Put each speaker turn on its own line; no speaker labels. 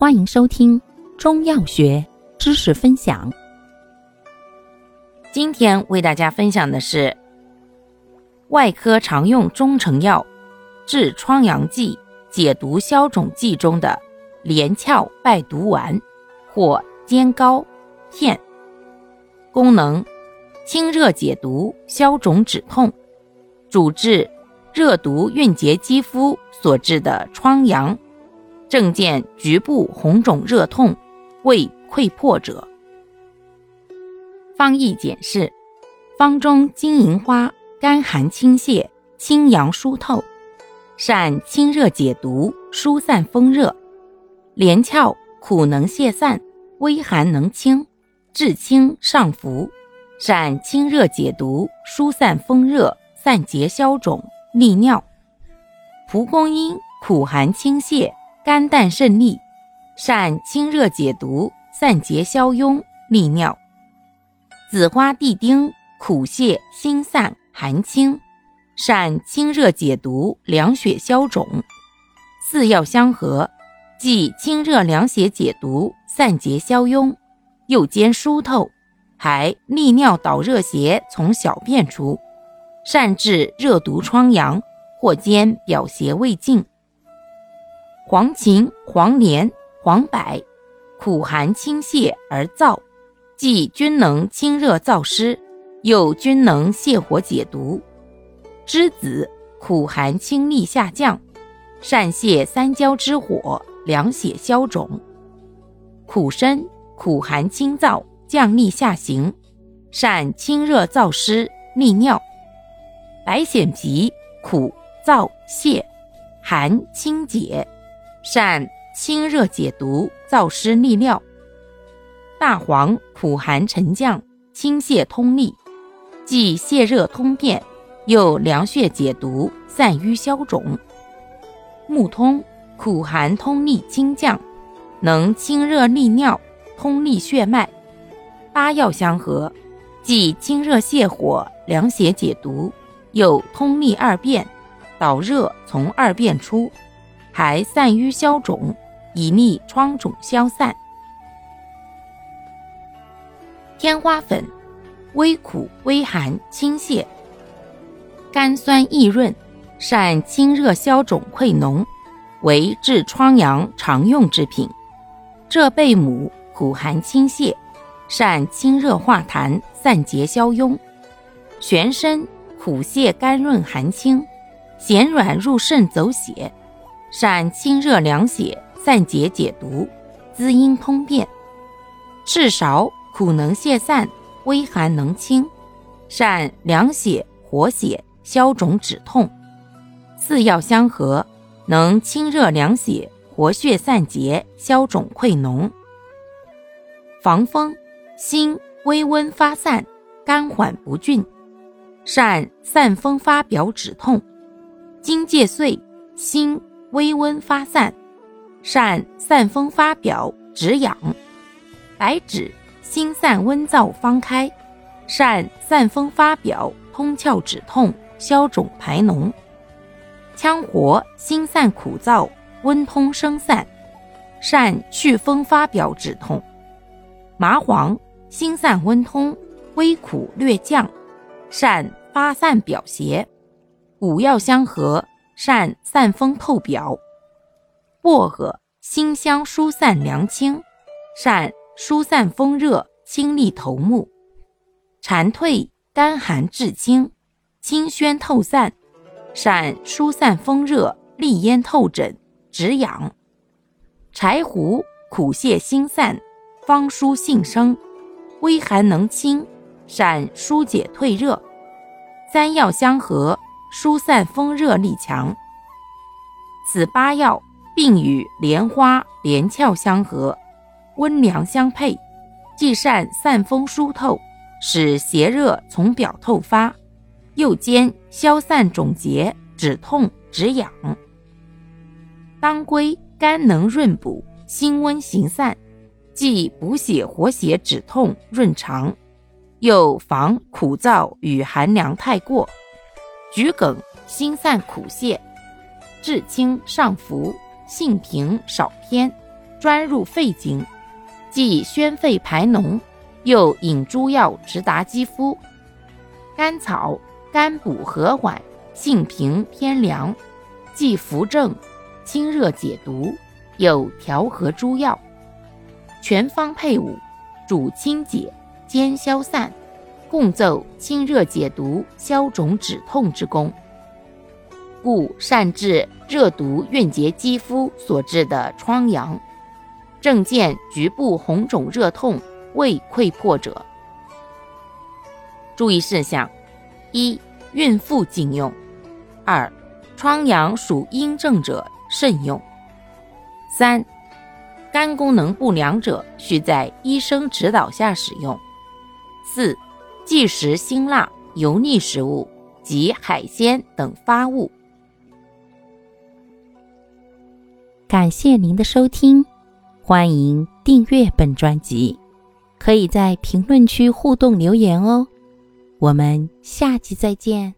欢迎收听中药学知识分享。
今天为大家分享的是外科常用中成药治疮疡剂、解毒消肿剂中的连翘败毒丸或煎膏片。功能：清热解毒、消肿止痛，主治热毒蕴结肌肤所致的疮疡。症见局部红肿热痛、胃溃破者。方义简释：方中金银花甘寒清泻、清阳疏透，善清热解毒、疏散风热；连翘苦能泄散、微寒能清、治清上浮，善清热解毒、疏散风热、散结消肿、利尿；蒲公英苦寒清泻。肝胆肾利，善清热解毒、散结消痈、利尿；紫花地丁苦泻心散寒清，善清热解毒、凉血消肿。四药相合，既清热凉血解毒、散结消痈，又兼疏透，还利尿导热邪从小便出，善治热毒疮疡，或兼表邪未尽。黄芩、黄连、黄柏，苦寒清泻而燥，既均能清热燥湿，又均能泻火解毒。栀子苦寒清利下降，善泻三焦之火，凉血消肿。苦参苦寒清燥，降利下行，善清热燥湿，利尿。白藓皮苦燥泻寒清解。善清热解毒、燥湿利尿。大黄苦寒沉降，清泻通利，既泻热通便，又凉血解毒、散瘀消肿。木通苦寒通利清降，能清热利尿、通利血脉。八药相合，既清热泻火、凉血解毒，又通利二便，导热从二便出。还散瘀消肿，以利疮肿消散。天花粉，微苦微寒，清泻，甘酸益润，善清热消肿溃脓，为治疮疡常用之品。浙贝母苦寒清泻，善清热化痰，散结消痈。玄参苦泻甘润寒清，咸软入肾走血。善清热凉血、散结解毒、滋阴通便；赤芍苦能泻散、微寒能清，善凉血活血、消肿止痛。四药相合，能清热凉血、活血散结、消肿溃脓。防风，辛微温发散，甘缓不峻，善散风发表止痛。荆芥穗，辛。微温发散，善散风发表止痒；白芷辛散温燥方开，善散风发表通窍止痛消肿排脓；羌活辛散苦燥温通生散，善祛风发表止痛；麻黄辛散温通微苦略降，善发散表邪。五药相合。善散风透表，薄荷辛香疏散凉清，善疏散风热清利头目。蝉蜕甘寒治清，清宣透散，善疏散风热利咽透疹止痒。柴胡苦泻心散，方疏性生，微寒能清，善疏解退热。三药相合。疏散风热力强，此八药并与莲花、连翘相合，温凉相配，既善散风疏透，使邪热从表透发，又兼消散肿结、止痛止痒。当归甘能润补、辛温行散，既补血活血、止痛润肠，又防苦燥与寒凉太过。桔梗辛散苦泻，治清上浮，性平少偏，专入肺经，既宣肺排脓，又引诸药直达肌肤。甘草甘补和缓，性平偏凉，既扶正、清热解毒，又调和诸药，全方配伍，主清解兼消散，共奏清热解毒、消肿止痛之功。故善治热毒蕴结肌肤所致的疮疡，正见局部红肿热痛、胃溃破者。注意事项：一、孕妇禁用；二、疮疡属阴症者慎用；三、肝功能不良者需在医生指导下使用；四、忌食辛辣、油腻食物及海鲜等发物。
感谢您的收听，欢迎订阅本专辑，可以在评论区互动留言哦。我们下期再见。